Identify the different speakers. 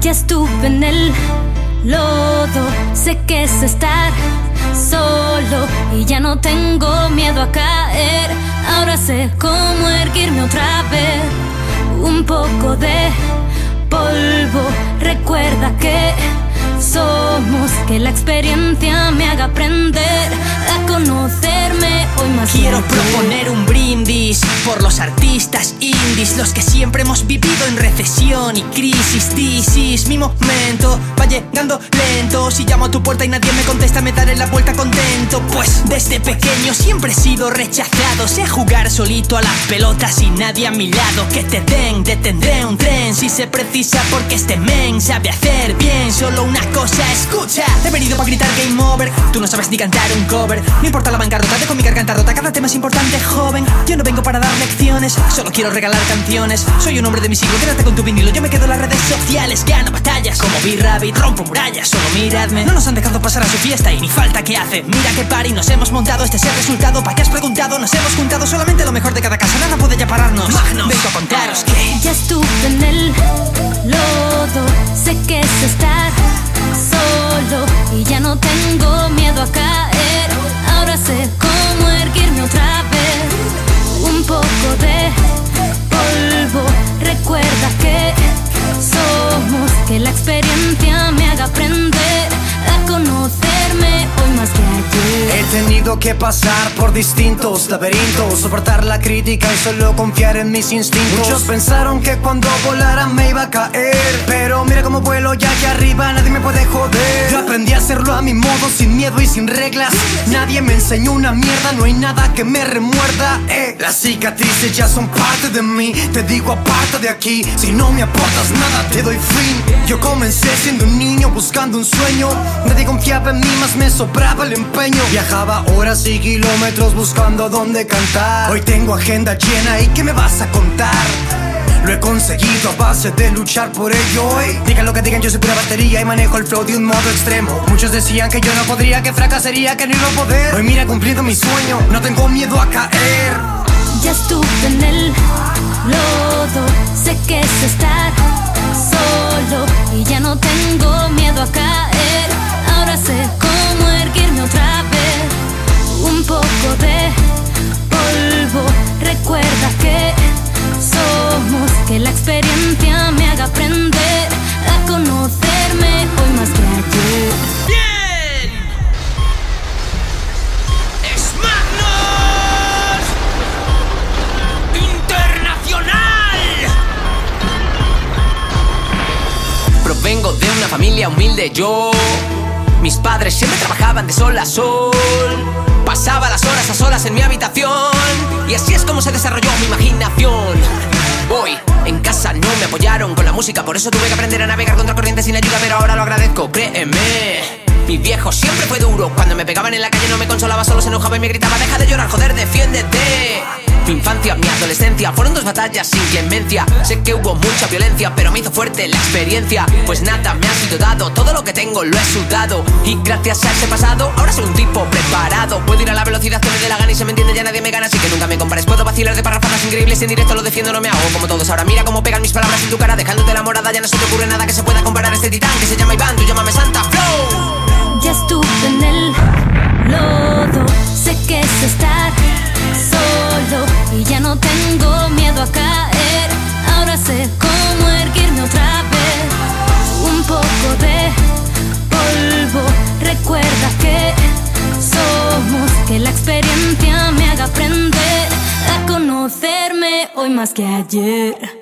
Speaker 1: Ya estuve en el lodo, sé que es estar solo y ya no tengo miedo a caer. Ahora sé cómo erguirme otra vez. Un poco de polvo, recuerda
Speaker 2: proponer un brindis por los artistas indies, los que siempre hemos vivido en recesión y crisis. This is mi momento, va llegando lento. Si llamo a tu puerta y nadie me contesta, me daré la vuelta contento. Pues desde pequeño siempre he sido rechazado. Sé jugar solito a las pelotas y nadie a mi lado. Que te den, detendré un tren si se precisa, porque este men sabe hacer bien solo una cosa. Escucha, para gritar game over. Tú no sabes ni cantar un cover. No importa la bancarrota, dejo mi garganta rota. Cada tema es importante, joven. Yo no vengo para dar lecciones, solo quiero regalar canciones. Soy un hombre de mi siglo, quédate con tu vinilo. Yo me quedo en las redes sociales, gano batallas. Como B-Rabbit, rompo murallas, solo miradme. No nos han dejado pasar a su fiesta y ni falta que hace. Mira qué party nos hemos montado, este es el resultado. ¿Para qué has preguntado? Nos hemos juntado solamente lo mejor de cada casa. Nada puede ya pararnos. Magnos, vengo a contaros que.
Speaker 1: Ya estuve en el
Speaker 3: tenido que pasar por distintos laberintos, soportar la crítica y solo confiar en mis instintos. Muchos pensaron que cuando volara me iba a caer, pero mira cómo vuelo ya que arriba nadie me puede joder. Yo aprendí a hacerlo a mi modo, sin miedo y sin reglas. Nadie me enseñó una mierda, no hay nada que me remuerda. Eh. Las cicatrices ya son parte de mí, te digo aparte de aquí. Si no me aportas nada, te doy fin. Yo comencé siendo un niño buscando un sueño. Nadie confiaba en mí, más me sobraba el empeño. Viajaba horas y kilómetros buscando dónde cantar. Hoy tengo agenda llena y ¿qué me vas a contar? Lo he conseguido a base de luchar por ello. ey. Digan lo que digan, yo soy pura batería y manejo el flow de un modo extremo. Muchos decían que yo no podría, que fracasaría, que no iba a poder. Hoy mira cumpliendo mi sueño, no tengo miedo a caer.
Speaker 1: Ya estuve en el lodo, sé que es estar solo y ya no tengo miedo a caer. Que la experiencia me haga aprender a conocerme hoy más que ayer.
Speaker 2: ¡Bien! ¡Es Magnus! ¡Internacional! Provengo de una familia humilde yo. Mis padres siempre trabajaban de sol a sol. Pasaba las horas a solas en mi habitación. Y así es como se desarrolló mi imaginación. No me apoyaron con la música, por eso tuve que aprender a navegar contra corriente sin ayuda, pero ahora lo agradezco, créeme. Mi viejo siempre fue duro, cuando me pegaban en la calle no me consolaba, solo se enojaba y me gritaba, deja de llorar, joder, defiéndete. Mi infancia, mi adolescencia fueron dos batallas sin clemencia. Sé que hubo mucha violencia, pero me hizo fuerte la experiencia. Pues nada me ha sido dado, todo lo que tengo lo he sudado. Y gracias a ese pasado, ahora soy un tipo preparado. Puedo ir a la velocidad que me dé la gana y se me entiende, ya nadie me gana, así que nunca me compares. Puedo vacilar de parrafadas increíbles en directo lo defiendo, no me hago como todos. Ahora mira cómo pegan mis palabras en tu cara, dejándote enamorada. Ya no se te ocurre nada que se pueda comparar a este titán que se llama Iván, tú llámame
Speaker 1: no tengo miedo a caer. Ahora sé cómo erguirme otra vez. Un poco de polvo, recuerda que somos, que la experiencia me haga aprender a conocerme hoy más que ayer.